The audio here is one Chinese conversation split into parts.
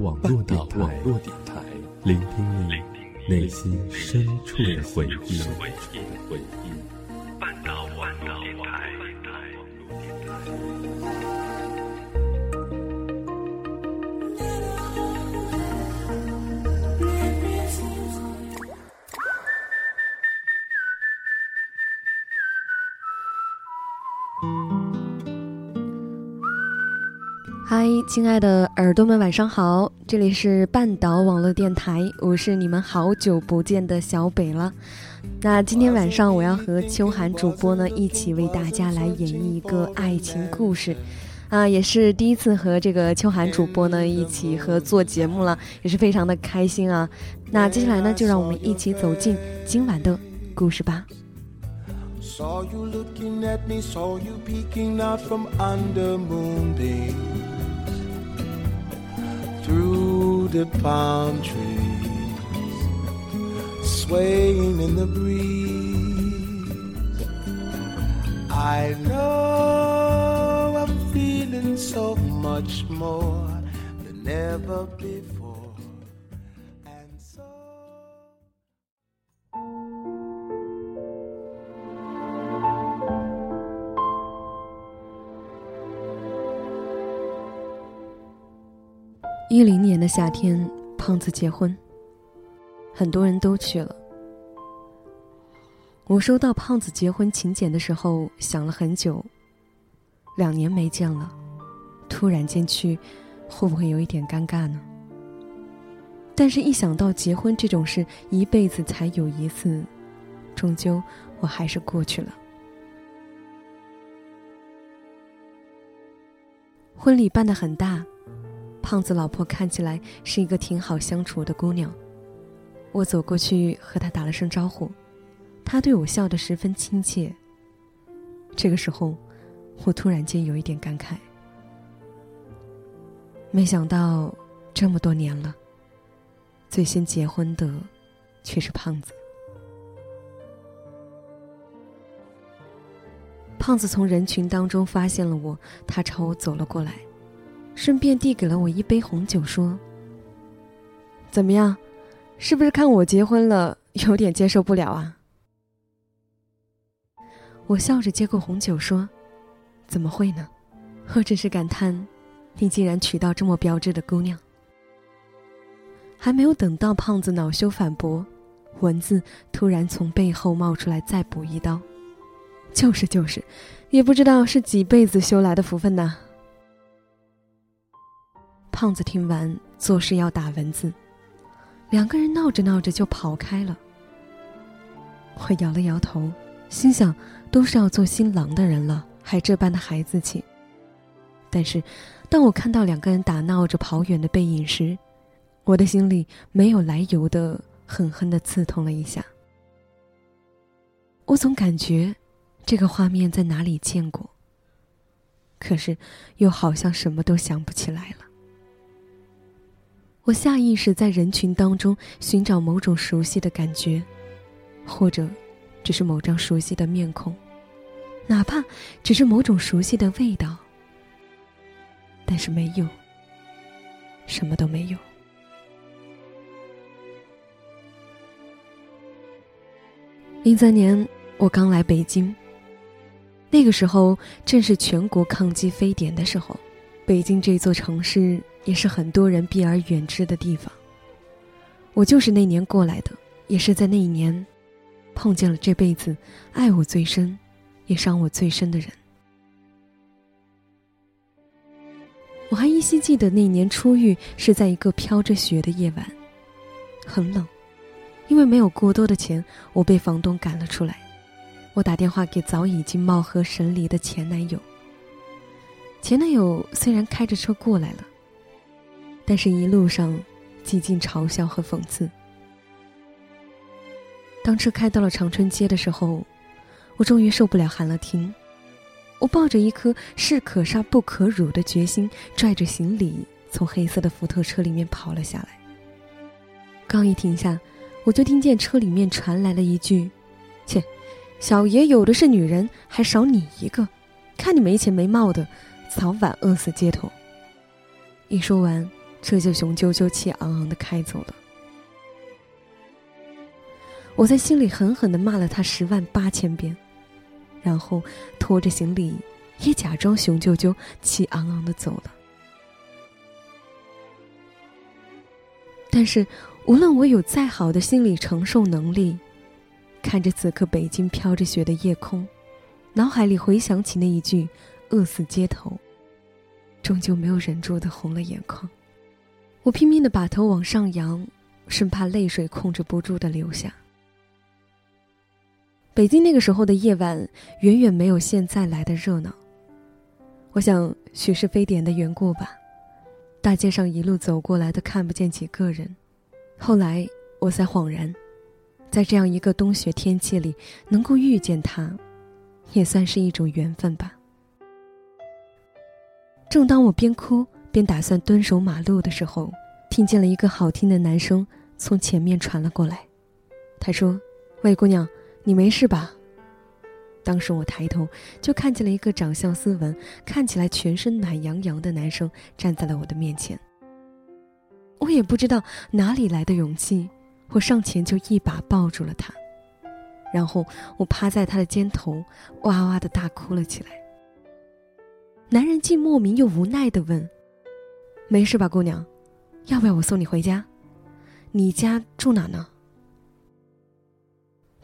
网络电台，聆听你内心深处的回忆。半岛亲爱的耳朵们，晚上好！这里是半岛网络电台，我是你们好久不见的小北了。那今天晚上我要和秋寒主播呢一起为大家来演绎一个爱情故事，啊，也是第一次和这个秋寒主播呢一起合作节目了，也是非常的开心啊。那接下来呢，就让我们一起走进今晚的故事吧。through the palm trees, swaying in the breeze. I know I'm feeling so much more than ever before. 零年的夏天，胖子结婚，很多人都去了。我收到胖子结婚请柬的时候，想了很久。两年没见了，突然间去，会不会有一点尴尬呢？但是，一想到结婚这种事一辈子才有一次，终究我还是过去了。婚礼办得很大。胖子老婆看起来是一个挺好相处的姑娘，我走过去和她打了声招呼，她对我笑得十分亲切。这个时候，我突然间有一点感慨，没想到这么多年了，最先结婚的却是胖子。胖子从人群当中发现了我，他朝我走了过来。顺便递给了我一杯红酒，说：“怎么样，是不是看我结婚了有点接受不了啊？”我笑着接过红酒，说：“怎么会呢？我只是感叹，你竟然娶到这么标致的姑娘。”还没有等到胖子恼羞反驳，蚊子突然从背后冒出来，再补一刀。就是就是，也不知道是几辈子修来的福分呐。胖子听完，做事要打蚊子，两个人闹着闹着就跑开了。我摇了摇头，心想，都是要做新郎的人了，还这般的孩子气。但是，当我看到两个人打闹着跑远的背影时，我的心里没有来由的狠狠的刺痛了一下。我总感觉，这个画面在哪里见过，可是又好像什么都想不起来了。我下意识在人群当中寻找某种熟悉的感觉，或者，只是某张熟悉的面孔，哪怕只是某种熟悉的味道。但是没有，什么都没有。零三年我刚来北京，那个时候正是全国抗击非典的时候，北京这座城市。也是很多人避而远之的地方。我就是那年过来的，也是在那一年，碰见了这辈子爱我最深，也伤我最深的人。我还依稀记得那年初遇是在一个飘着雪的夜晚，很冷，因为没有过多的钱，我被房东赶了出来。我打电话给早已经貌合神离的前男友。前男友虽然开着车过来了。但是，一路上，几近嘲笑和讽刺。当车开到了长春街的时候，我终于受不了，喊了停。我抱着一颗士可杀不可辱的决心，拽着行李从黑色的福特车里面跑了下来。刚一停下，我就听见车里面传来了一句：“切，小爷有的是女人，还少你一个，看你没钱没貌的，早晚饿死街头。”一说完。这就雄赳赳气昂昂的开走了。我在心里狠狠的骂了他十万八千遍，然后拖着行李，也假装雄赳赳气昂昂的走了。但是，无论我有再好的心理承受能力，看着此刻北京飘着雪的夜空，脑海里回想起那一句“饿死街头”，终究没有忍住的红了眼眶。我拼命的把头往上扬，生怕泪水控制不住的流下。北京那个时候的夜晚，远远没有现在来的热闹。我想，许是非典的缘故吧。大街上一路走过来的看不见几个人，后来我才恍然，在这样一个冬雪天气里能够遇见他，也算是一种缘分吧。正当我边哭便打算蹲守马路的时候，听见了一个好听的男声从前面传了过来，他说：“喂，姑娘，你没事吧？”当时我抬头，就看见了一个长相斯文、看起来全身暖洋洋的男生站在了我的面前。我也不知道哪里来的勇气，我上前就一把抱住了他，然后我趴在他的肩头，哇哇的大哭了起来。男人既莫名又无奈的问：“没事吧，姑娘？要不要我送你回家？你家住哪呢？”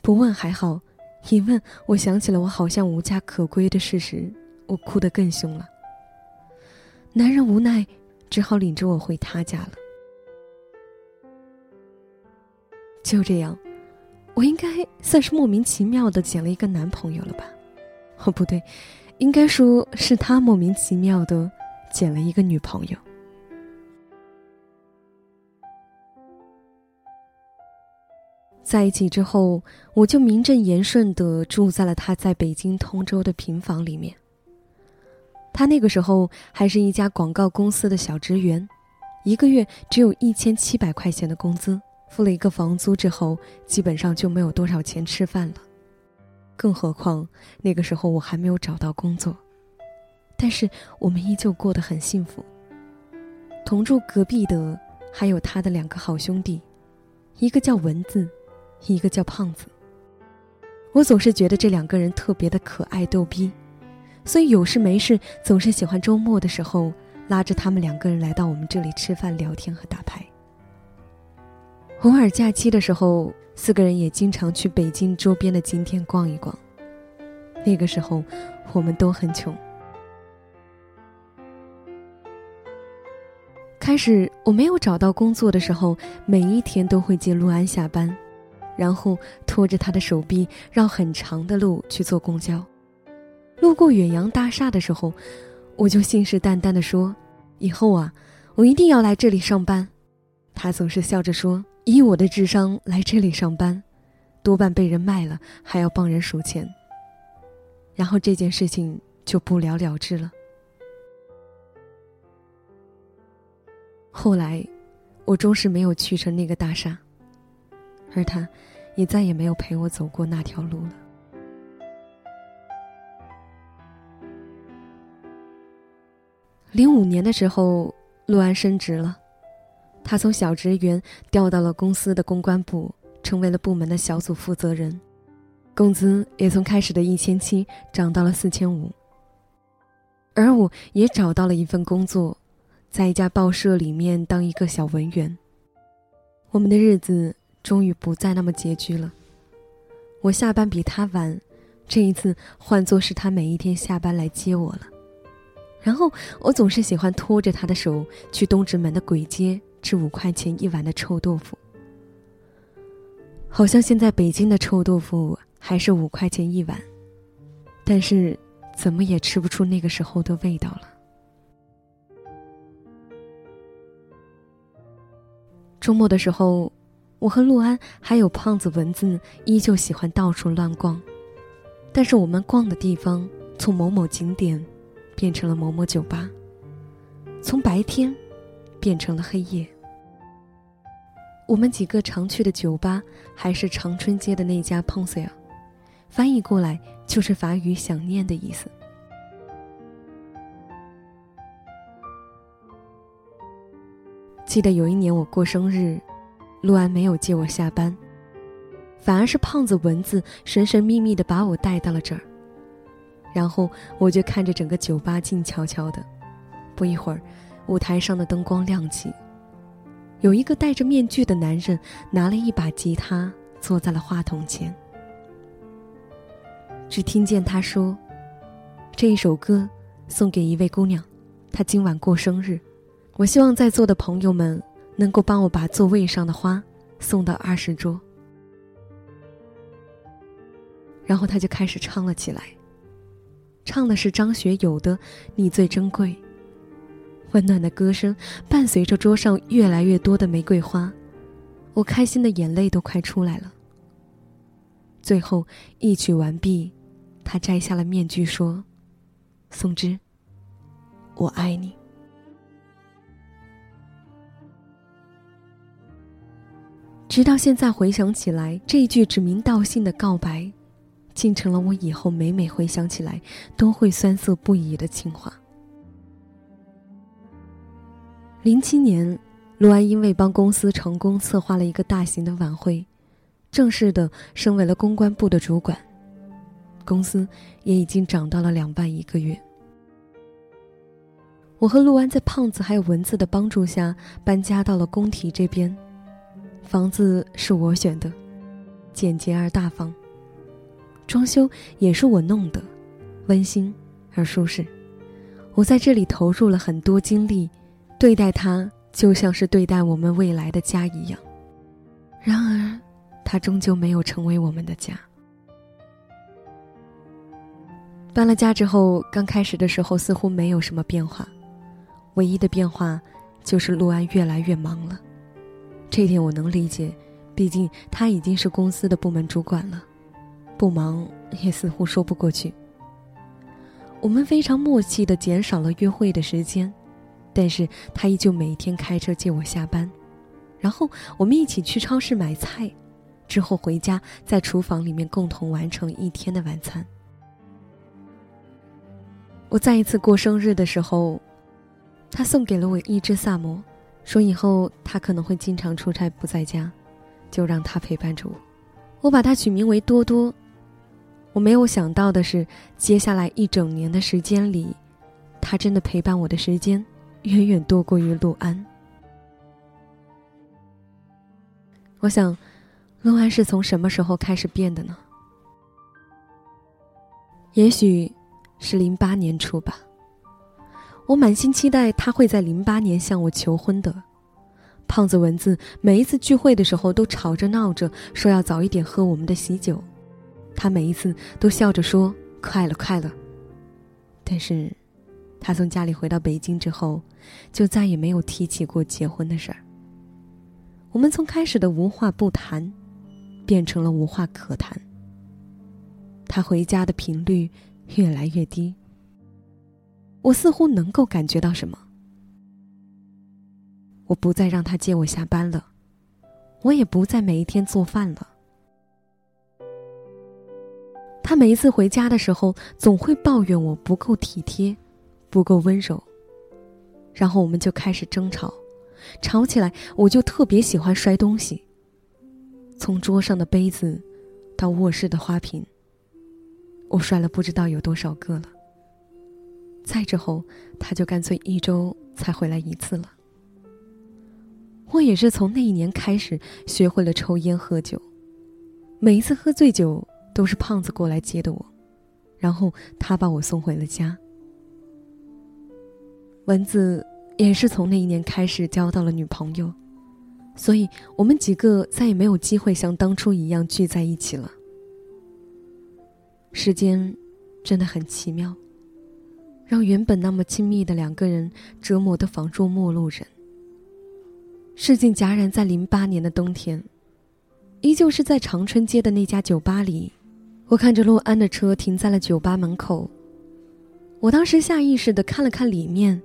不问还好。一问，我想起了我好像无家可归的事实，我哭得更凶了。男人无奈，只好领着我回他家了。就这样，我应该算是莫名其妙的捡了一个男朋友了吧？哦，不对，应该说是他莫名其妙的捡了一个女朋友。在一起之后，我就名正言顺的住在了他在北京通州的平房里面。他那个时候还是一家广告公司的小职员，一个月只有一千七百块钱的工资，付了一个房租之后，基本上就没有多少钱吃饭了。更何况那个时候我还没有找到工作，但是我们依旧过得很幸福。同住隔壁的还有他的两个好兄弟，一个叫文字。一个叫胖子，我总是觉得这两个人特别的可爱逗逼，所以有事没事总是喜欢周末的时候拉着他们两个人来到我们这里吃饭、聊天和打牌。偶尔假期的时候，四个人也经常去北京周边的景点逛一逛。那个时候，我们都很穷。开始我没有找到工作的时候，每一天都会接陆安下班。然后拖着他的手臂绕很长的路去坐公交，路过远洋大厦的时候，我就信誓旦旦地说：“以后啊，我一定要来这里上班。”他总是笑着说：“以我的智商来这里上班，多半被人卖了，还要帮人数钱。”然后这件事情就不了了之了。后来，我终是没有去成那个大厦，而他。也再也没有陪我走过那条路了。零五年的时候，陆安升职了，他从小职员调到了公司的公关部，成为了部门的小组负责人，工资也从开始的一千七涨到了四千五。而我也找到了一份工作，在一家报社里面当一个小文员。我们的日子。终于不再那么拮据了。我下班比他晚，这一次换作是他每一天下班来接我了。然后我总是喜欢拖着他的手去东直门的簋街吃五块钱一碗的臭豆腐。好像现在北京的臭豆腐还是五块钱一碗，但是怎么也吃不出那个时候的味道了。周末的时候。我和陆安还有胖子文字依旧喜欢到处乱逛，但是我们逛的地方从某某景点变成了某某酒吧，从白天变成了黑夜。我们几个常去的酒吧还是长春街的那家 p o n s e 翻译过来就是法语“想念”的意思。记得有一年我过生日，陆安没有接我下班，反而是胖子蚊子神神秘秘的把我带到了这儿。然后我就看着整个酒吧静悄悄的，不一会儿，舞台上的灯光亮起，有一个戴着面具的男人拿了一把吉他，坐在了话筒前。只听见他说：“这一首歌送给一位姑娘，她今晚过生日。”我希望在座的朋友们能够帮我把座位上的花送到二十桌。然后他就开始唱了起来，唱的是张学友的《你最珍贵》。温暖的歌声伴随着桌上越来越多的玫瑰花，我开心的眼泪都快出来了。最后一曲完毕，他摘下了面具说：“宋芝，我爱你。”直到现在回想起来，这一句指名道姓的告白，竟成了我以后每每回想起来都会酸涩不已的情话。零七年，陆安因为帮公司成功策划了一个大型的晚会，正式的升为了公关部的主管，公司也已经涨到了两万一个月。我和陆安在胖子还有蚊子的帮助下搬家到了工体这边。房子是我选的，简洁而大方。装修也是我弄的，温馨而舒适。我在这里投入了很多精力，对待它就像是对待我们未来的家一样。然而，它终究没有成为我们的家。搬了家之后，刚开始的时候似乎没有什么变化，唯一的变化就是陆安越来越忙了。这点我能理解，毕竟他已经是公司的部门主管了，不忙也似乎说不过去。我们非常默契的减少了约会的时间，但是他依旧每天开车接我下班，然后我们一起去超市买菜，之后回家在厨房里面共同完成一天的晚餐。我再一次过生日的时候，他送给了我一只萨摩。说以后他可能会经常出差不在家，就让他陪伴着我。我把他取名为多多。我没有想到的是，接下来一整年的时间里，他真的陪伴我的时间远远多过于陆安。我想，陆安是从什么时候开始变的呢？也许是零八年初吧。我满心期待他会在零八年向我求婚的。胖子蚊子每一次聚会的时候都吵着闹着说要早一点喝我们的喜酒，他每一次都笑着说快了快了。但是，他从家里回到北京之后，就再也没有提起过结婚的事儿。我们从开始的无话不谈，变成了无话可谈。他回家的频率越来越低。我似乎能够感觉到什么。我不再让他接我下班了，我也不再每一天做饭了。他每一次回家的时候，总会抱怨我不够体贴，不够温柔。然后我们就开始争吵，吵起来我就特别喜欢摔东西。从桌上的杯子，到卧室的花瓶，我摔了不知道有多少个了。再之后，他就干脆一周才回来一次了。我也是从那一年开始学会了抽烟喝酒，每一次喝醉酒都是胖子过来接的我，然后他把我送回了家。蚊子也是从那一年开始交到了女朋友，所以我们几个再也没有机会像当初一样聚在一起了。时间真的很奇妙。让原本那么亲密的两个人折磨的仿若陌路人。事情戛然在零八年的冬天，依旧是在长春街的那家酒吧里，我看着陆安的车停在了酒吧门口。我当时下意识的看了看里面，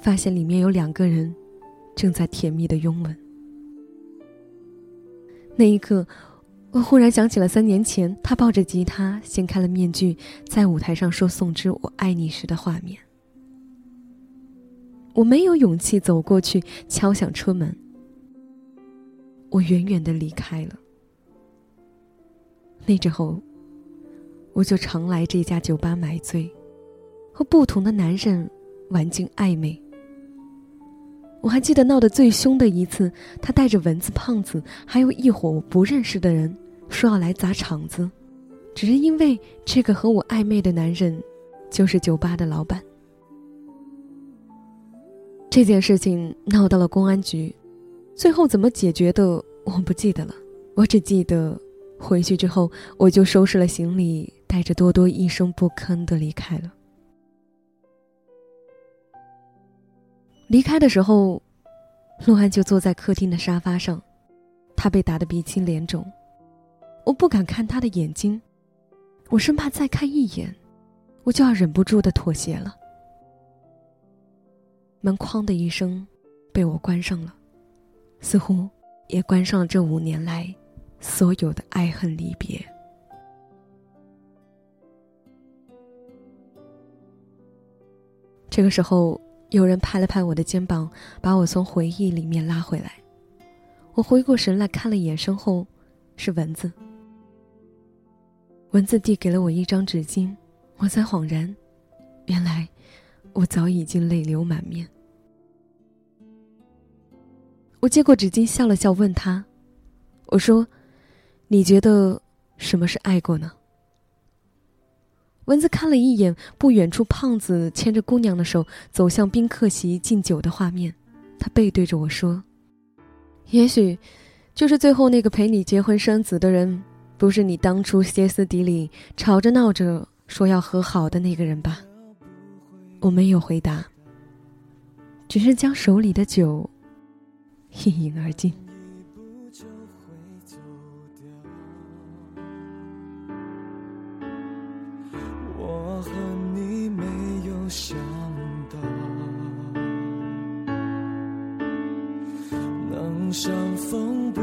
发现里面有两个人，正在甜蜜的拥吻。那一刻。我忽然想起了三年前，他抱着吉他，掀开了面具，在舞台上说“宋之我爱你”时的画面。我没有勇气走过去敲响车门。我远远的离开了。那之后，我就常来这家酒吧买醉，和不同的男人玩尽暧昧。我还记得闹得最凶的一次，他带着蚊子胖子，还有一伙我不认识的人，说要来砸场子，只是因为这个和我暧昧的男人，就是酒吧的老板。这件事情闹到了公安局，最后怎么解决的我不记得了，我只记得回去之后我就收拾了行李，带着多多一声不吭的离开了。离开的时候，陆安就坐在客厅的沙发上，他被打得鼻青脸肿，我不敢看他的眼睛，我生怕再看一眼，我就要忍不住的妥协了。门哐的一声，被我关上了，似乎也关上了这五年来所有的爱恨离别。这个时候。有人拍了拍我的肩膀，把我从回忆里面拉回来。我回过神来看了一眼身后，是蚊子。蚊子递给了我一张纸巾，我才恍然，原来我早已经泪流满面。我接过纸巾，笑了笑，问他：“我说，你觉得什么是爱过呢？”蚊子看了一眼不远处胖子牵着姑娘的手走向宾客席敬酒的画面，他背对着我说：“也许，就是最后那个陪你结婚生子的人，不是你当初歇斯底里吵着闹着说要和好的那个人吧？”我没有回答，只是将手里的酒一饮而尽。能相逢不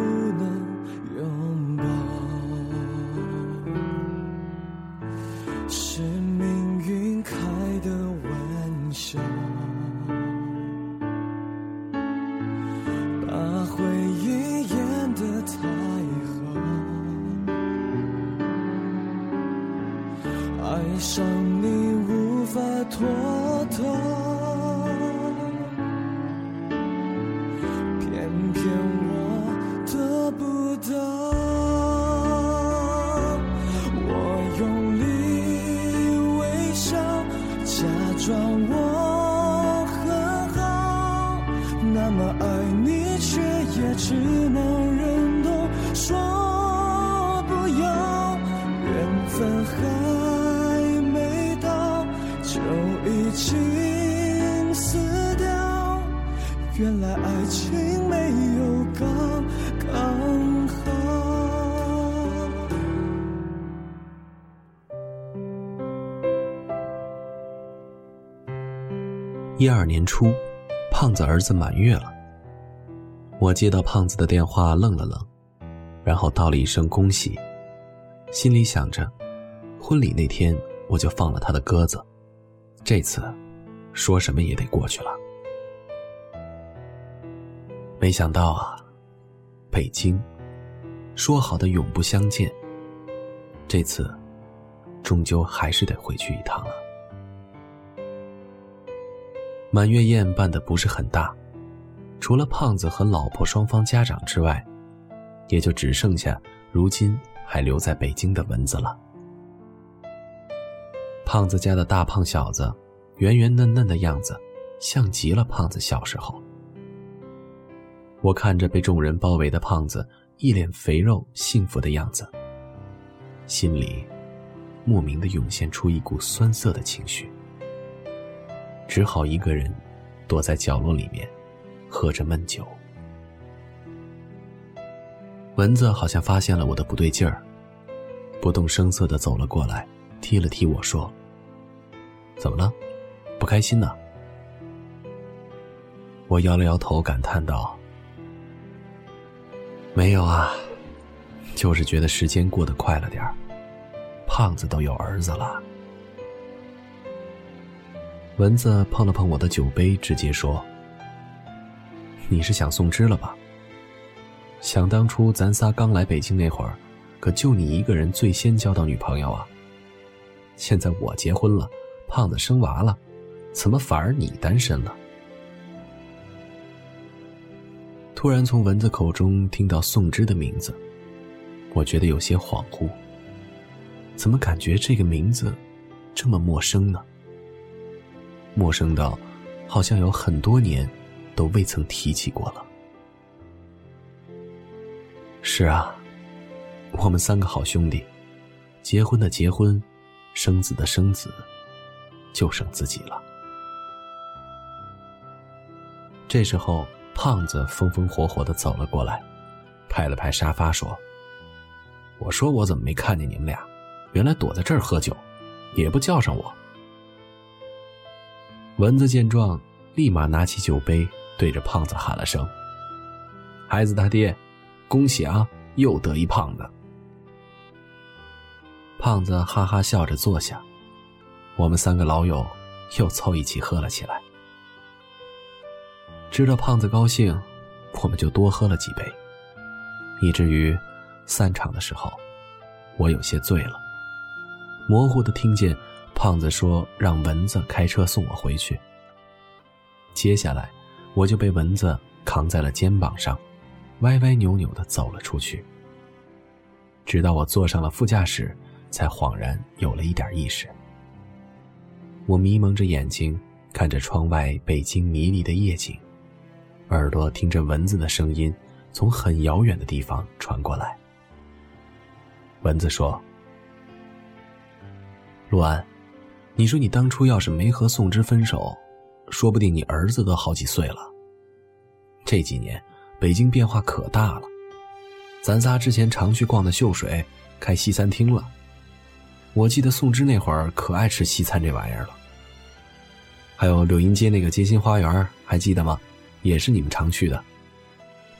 一二年初，胖子儿子满月了。我接到胖子的电话，愣了愣，然后道了一声恭喜，心里想着，婚礼那天我就放了他的鸽子，这次说什么也得过去了。没想到啊，北京说好的永不相见，这次终究还是得回去一趟了。满月宴办的不是很大。除了胖子和老婆双方家长之外，也就只剩下如今还留在北京的蚊子了。胖子家的大胖小子，圆圆嫩嫩的样子，像极了胖子小时候。我看着被众人包围的胖子，一脸肥肉幸福的样子，心里莫名的涌现出一股酸涩的情绪，只好一个人躲在角落里面。喝着闷酒，蚊子好像发现了我的不对劲儿，不动声色的走了过来，踢了踢我说：“怎么了？不开心呢？”我摇了摇头，感叹道：“没有啊，就是觉得时间过得快了点儿。胖子都有儿子了。”蚊子碰了碰我的酒杯，直接说：“你是想宋芝了吧？想当初咱仨刚来北京那会儿，可就你一个人最先交到女朋友啊。现在我结婚了，胖子生娃了，怎么反而你单身了？”突然从蚊子口中听到宋芝的名字，我觉得有些恍惚。怎么感觉这个名字这么陌生呢？陌生到好像有很多年都未曾提起过了。是啊，我们三个好兄弟，结婚的结婚，生子的生子，就剩自己了。这时候，胖子风风火火的走了过来，拍了拍沙发说：“我说我怎么没看见你们俩？原来躲在这儿喝酒，也不叫上我。”蚊子见状，立马拿起酒杯，对着胖子喊了声：“孩子他爹，恭喜啊，又得一胖子。”胖子哈哈笑着坐下，我们三个老友又凑一起喝了起来。知道胖子高兴，我们就多喝了几杯，以至于散场的时候，我有些醉了，模糊的听见。胖子说：“让蚊子开车送我回去。”接下来，我就被蚊子扛在了肩膀上，歪歪扭扭的走了出去。直到我坐上了副驾驶，才恍然有了一点意识。我迷蒙着眼睛，看着窗外北京迷离的夜景，耳朵听着蚊子的声音从很遥远的地方传过来。蚊子说：“陆安。”你说你当初要是没和宋芝分手，说不定你儿子都好几岁了。这几年北京变化可大了，咱仨之前常去逛的秀水开西餐厅了。我记得宋芝那会儿可爱吃西餐这玩意儿了。还有柳荫街那个街心花园，还记得吗？也是你们常去的。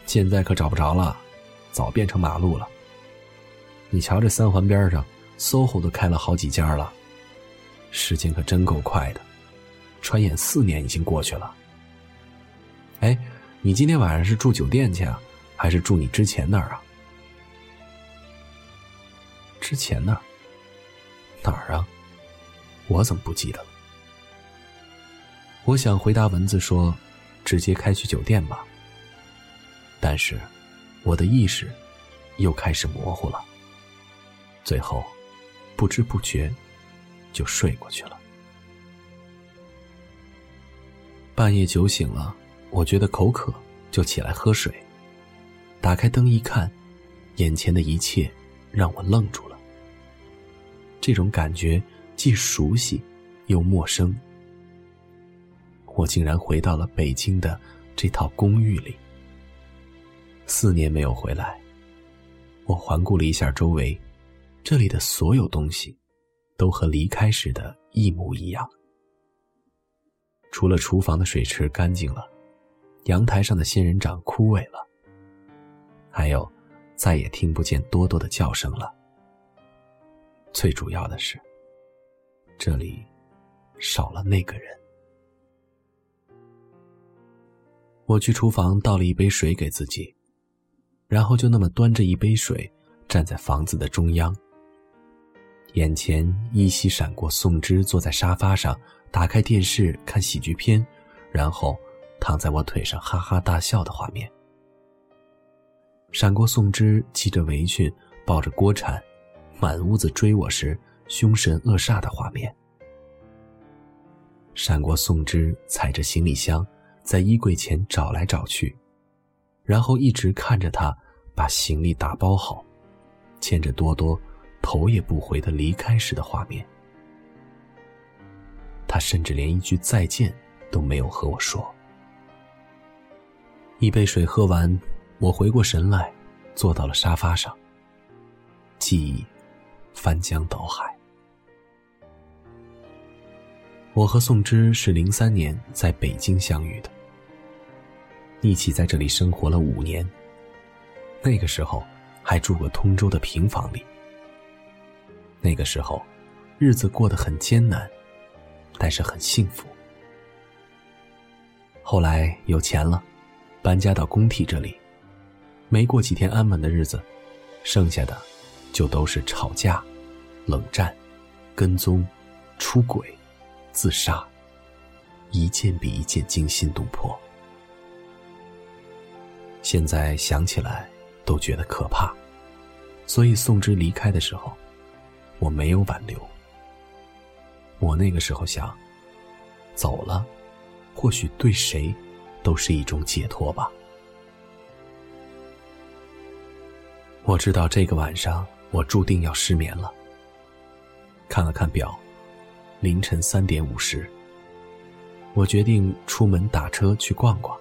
现在可找不着了，早变成马路了。你瞧这三环边上，SOHO 都开了好几家了。时间可真够快的，转眼四年已经过去了。哎，你今天晚上是住酒店去啊，还是住你之前那儿啊？之前那儿哪儿啊？我怎么不记得了？我想回答蚊子说，直接开去酒店吧。但是，我的意识又开始模糊了。最后，不知不觉。就睡过去了。半夜酒醒了，我觉得口渴，就起来喝水。打开灯一看，眼前的一切让我愣住了。这种感觉既熟悉又陌生。我竟然回到了北京的这套公寓里。四年没有回来，我环顾了一下周围，这里的所有东西。都和离开时的一模一样，除了厨房的水池干净了，阳台上的仙人掌枯萎了，还有，再也听不见多多的叫声了。最主要的是，这里少了那个人。我去厨房倒了一杯水给自己，然后就那么端着一杯水，站在房子的中央。眼前依稀闪过宋芝坐在沙发上，打开电视看喜剧片，然后躺在我腿上哈哈大笑的画面。闪过宋芝系着围裙抱着锅铲，满屋子追我时凶神恶煞的画面。闪过宋芝踩着行李箱在衣柜前找来找去，然后一直看着他把行李打包好，牵着多多。头也不回的离开时的画面，他甚至连一句再见都没有和我说。一杯水喝完，我回过神来，坐到了沙发上。记忆翻江倒海。我和宋芝是零三年在北京相遇的，一起在这里生活了五年。那个时候还住过通州的平房里。那个时候，日子过得很艰难，但是很幸福。后来有钱了，搬家到工体这里，没过几天安稳的日子，剩下的就都是吵架、冷战、跟踪、出轨、自杀，一件比一件惊心动魄。现在想起来都觉得可怕，所以宋之离开的时候，我没有挽留。我那个时候想，走了。或许对谁，都是一种解脱吧。我知道这个晚上我注定要失眠了。看了看表，凌晨三点五十。我决定出门打车去逛逛。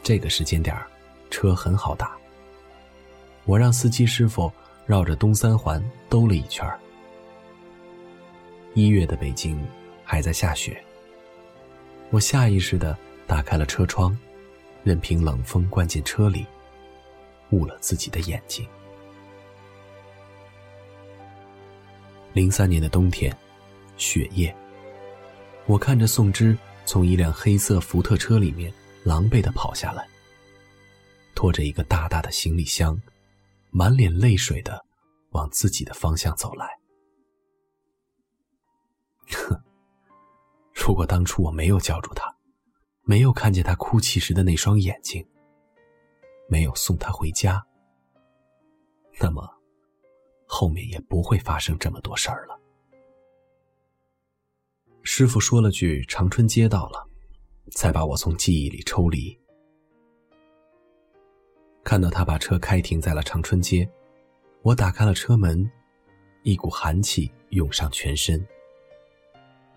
这个时间点车很好打。我让司机师傅绕着东三环兜了一圈一月的北京还在下雪。我下意识的打开了车窗，任凭冷风灌进车里，捂了自己的眼睛。零三年的冬天，雪夜，我看着宋芝从一辆黑色福特车里面狼狈的跑下来，拖着一个大大的行李箱，满脸泪水的往自己的方向走来。哼。如果当初我没有叫住他，没有看见他哭泣时的那双眼睛，没有送他回家，那么后面也不会发生这么多事儿了。师傅说了句“长春街到了”，才把我从记忆里抽离。看到他把车开停在了长春街，我打开了车门，一股寒气涌上全身。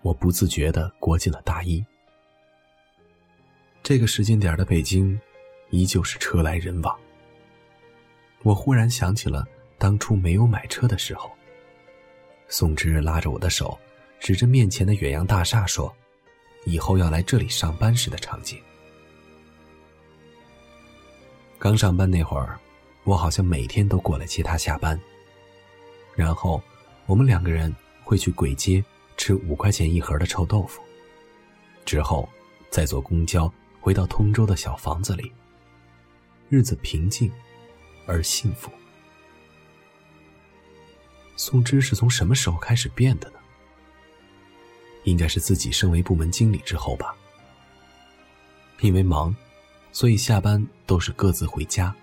我不自觉的裹紧了大衣。这个时间点的北京，依旧是车来人往。我忽然想起了当初没有买车的时候，宋芝拉着我的手，指着面前的远洋大厦说：“以后要来这里上班时的场景。”刚上班那会儿，我好像每天都过来接他下班，然后我们两个人会去簋街。吃五块钱一盒的臭豆腐，之后再坐公交回到通州的小房子里。日子平静而幸福。宋芝是从什么时候开始变的呢？应该是自己升为部门经理之后吧。因为忙，所以下班都是各自回家，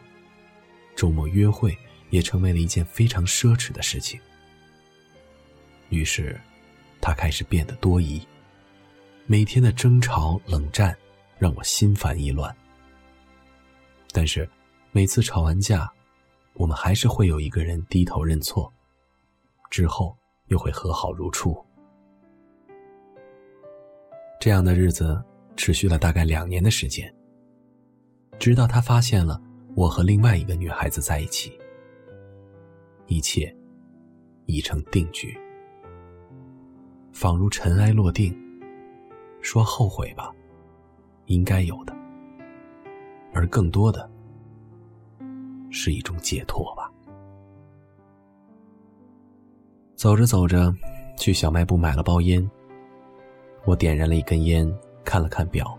周末约会也成为了一件非常奢侈的事情。于是。他开始变得多疑，每天的争吵冷战让我心烦意乱。但是，每次吵完架，我们还是会有一个人低头认错，之后又会和好如初。这样的日子持续了大概两年的时间，直到他发现了我和另外一个女孩子在一起，一切已成定局。仿如尘埃落定。说后悔吧，应该有的；而更多的，是一种解脱吧。走着走着，去小卖部买了包烟。我点燃了一根烟，看了看表。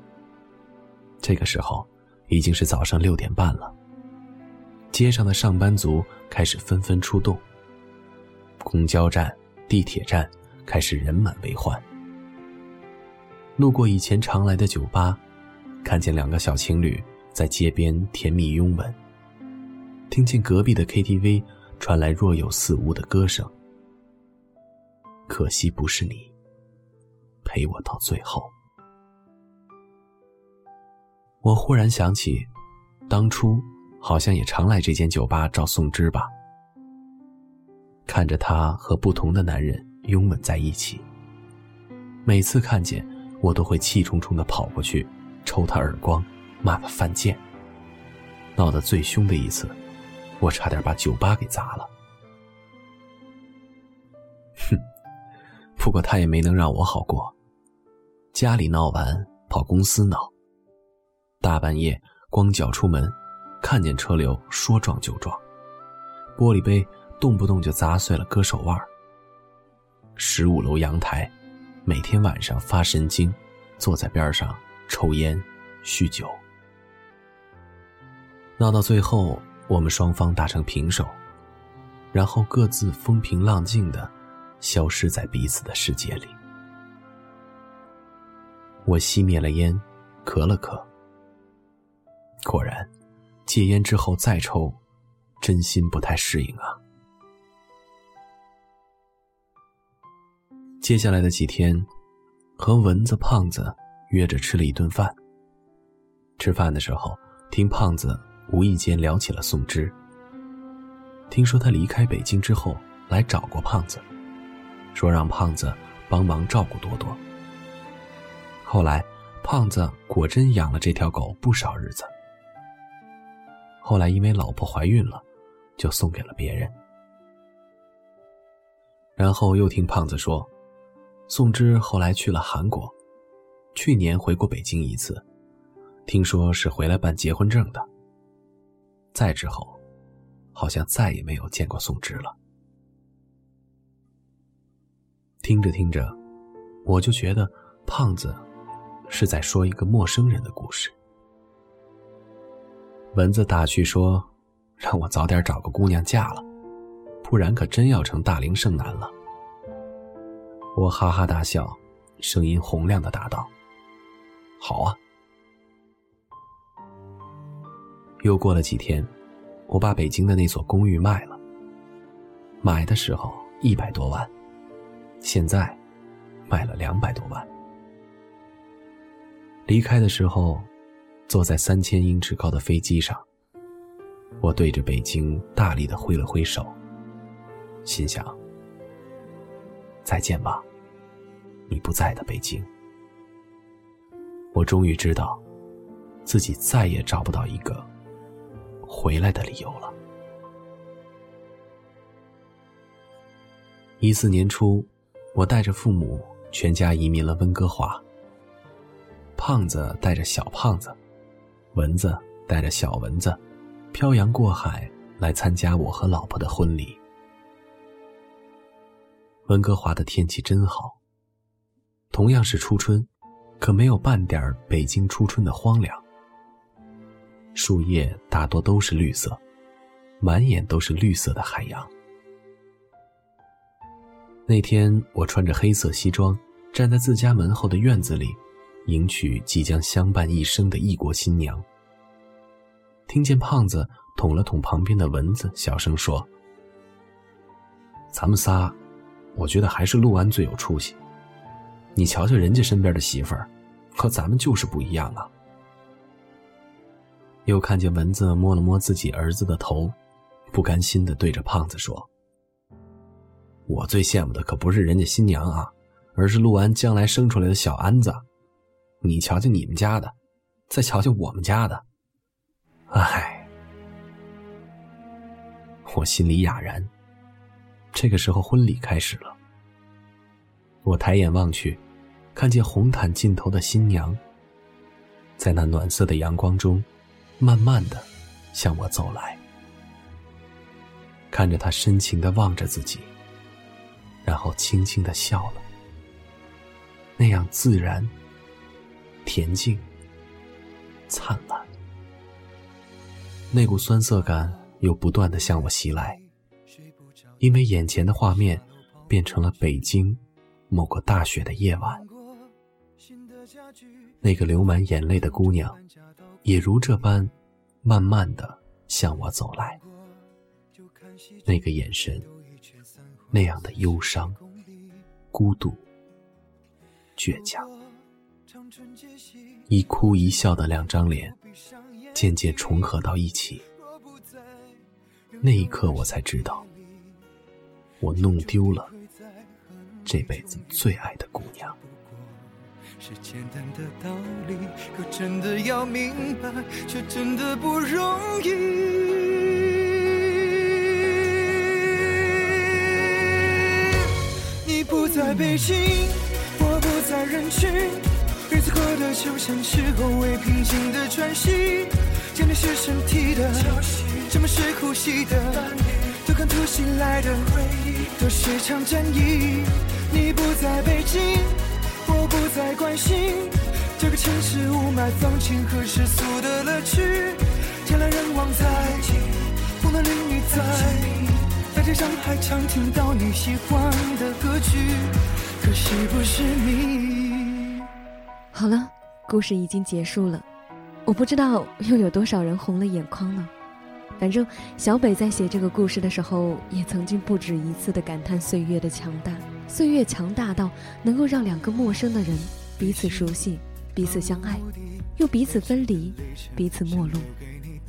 这个时候已经是早上六点半了。街上的上班族开始纷纷出动。公交站、地铁站。开始人满为患。路过以前常来的酒吧，看见两个小情侣在街边甜蜜拥吻。听见隔壁的 KTV 传来若有似无的歌声。可惜不是你，陪我到最后。我忽然想起，当初好像也常来这间酒吧找宋芝吧。看着他和不同的男人。拥吻在一起。每次看见，我都会气冲冲的跑过去，抽他耳光，骂他犯贱。闹得最凶的一次，我差点把酒吧给砸了。哼，不过他也没能让我好过。家里闹完，跑公司闹。大半夜光脚出门，看见车流说撞就撞，玻璃杯动不动就砸碎了，割手腕。十五楼阳台，每天晚上发神经，坐在边上抽烟、酗酒，闹到最后，我们双方打成平手，然后各自风平浪静的消失在彼此的世界里。我熄灭了烟，咳了咳。果然，戒烟之后再抽，真心不太适应啊。接下来的几天，和蚊子、胖子约着吃了一顿饭。吃饭的时候，听胖子无意间聊起了宋芝。听说他离开北京之后来找过胖子，说让胖子帮忙照顾多多。后来，胖子果真养了这条狗不少日子。后来因为老婆怀孕了，就送给了别人。然后又听胖子说。宋芝后来去了韩国，去年回过北京一次，听说是回来办结婚证的。再之后，好像再也没有见过宋芝了。听着听着，我就觉得胖子是在说一个陌生人的故事。蚊子打趣说：“让我早点找个姑娘嫁了，不然可真要成大龄剩男了。”我哈哈大笑，声音洪亮的答道：“好啊。”又过了几天，我把北京的那所公寓卖了。买的时候一百多万，现在卖了两百多万。离开的时候，坐在三千英尺高的飞机上，我对着北京大力的挥了挥手，心想。再见吧，你不在的北京。我终于知道，自己再也找不到一个回来的理由了。一四年初，我带着父母全家移民了温哥华。胖子带着小胖子，蚊子带着小蚊子，漂洋过海来参加我和老婆的婚礼。温哥华的天气真好。同样是初春，可没有半点北京初春的荒凉。树叶大多都是绿色，满眼都是绿色的海洋。那天我穿着黑色西装，站在自家门后的院子里，迎娶即将相伴一生的异国新娘。听见胖子捅了捅旁边的蚊子，小声说：“咱们仨。”我觉得还是陆安最有出息。你瞧瞧人家身边的媳妇儿，和咱们就是不一样啊。又看见蚊子摸了摸自己儿子的头，不甘心的对着胖子说：“我最羡慕的可不是人家新娘啊，而是陆安将来生出来的小安子。你瞧瞧你们家的，再瞧瞧我们家的，唉，我心里哑然。”这个时候，婚礼开始了。我抬眼望去，看见红毯尽头的新娘，在那暖色的阳光中，慢慢的向我走来。看着她深情的望着自己，然后轻轻的笑了，那样自然、恬静、灿烂。那股酸涩感又不断的向我袭来。因为眼前的画面变成了北京某个大雪的夜晚，那个流满眼泪的姑娘，也如这般慢慢的向我走来。那个眼神，那样的忧伤、孤独、倔强，一哭一笑的两张脸，渐渐重合到一起。那一刻，我才知道。我弄丢了这辈子最爱的姑娘。是简单的道理，可真的要明白，却真的不容易。你不在北京，我不在人群，日子过得就像是后未平静的喘息。家里是身体的，什么是呼吸的？都看突袭来的回忆都是场战役，你不在北京，我不再关心，这个城市雾霾、放晴和世俗的乐趣，天来人往在，风的淋雨在，在街上还常听到你喜欢的歌曲，可惜不是你。好了，故事已经结束了，我不知道又有多少人红了眼眶呢。反正小北在写这个故事的时候，也曾经不止一次的感叹岁月的强大，岁月强大到能够让两个陌生的人彼此熟悉。彼此相爱，又彼此分离，彼此陌路。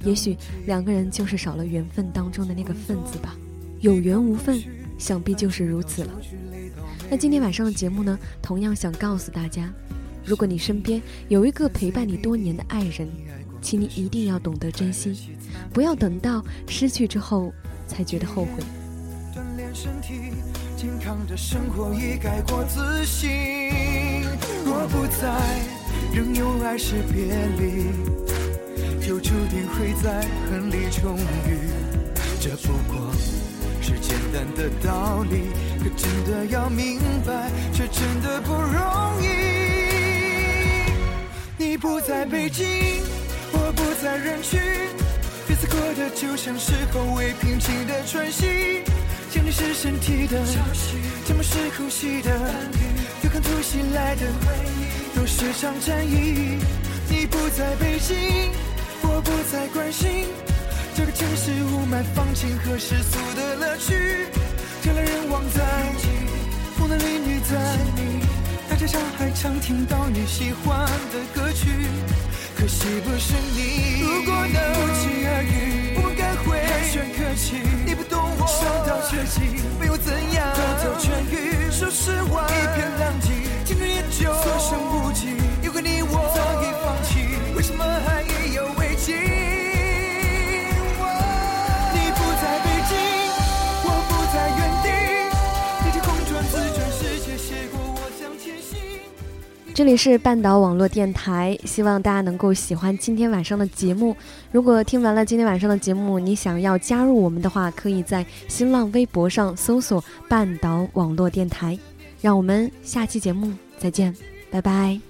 也许两个人就是少了缘分当中的那个“份子吧。有缘无分，想必就是如此了。那今天晚上的节目呢，同样想告诉大家：如果你身边有一个陪伴你多年的爱人，请你一定要懂得珍惜，不要等到失去之后才觉得后悔。锻炼身体，健康的生活已改过自新。若不在。仍有爱是别离，就注定会在恨里重遇。这不过是简单的道理，可真的要明白，却真的不容易。不在北京，我不在人群，彼此过的就像是后未平静的喘息。想你是身体的潮汐，沉默是呼吸的有看突袭来的回忆，都是场战役。你不在北京，我不再关心这个城市雾霾、放晴和世俗的乐趣。人来人往在，风的淋雨在，大街上还常听到你喜欢的歌曲，可惜不是你。如果能不期而遇，这里是半岛网络电台，希望大家能够喜欢今天晚上的节目。如果听完了今天晚上的节目，你想要加入我们的话，可以在新浪微博上搜索“半岛网络电台”。让我们下期节目再见，拜拜。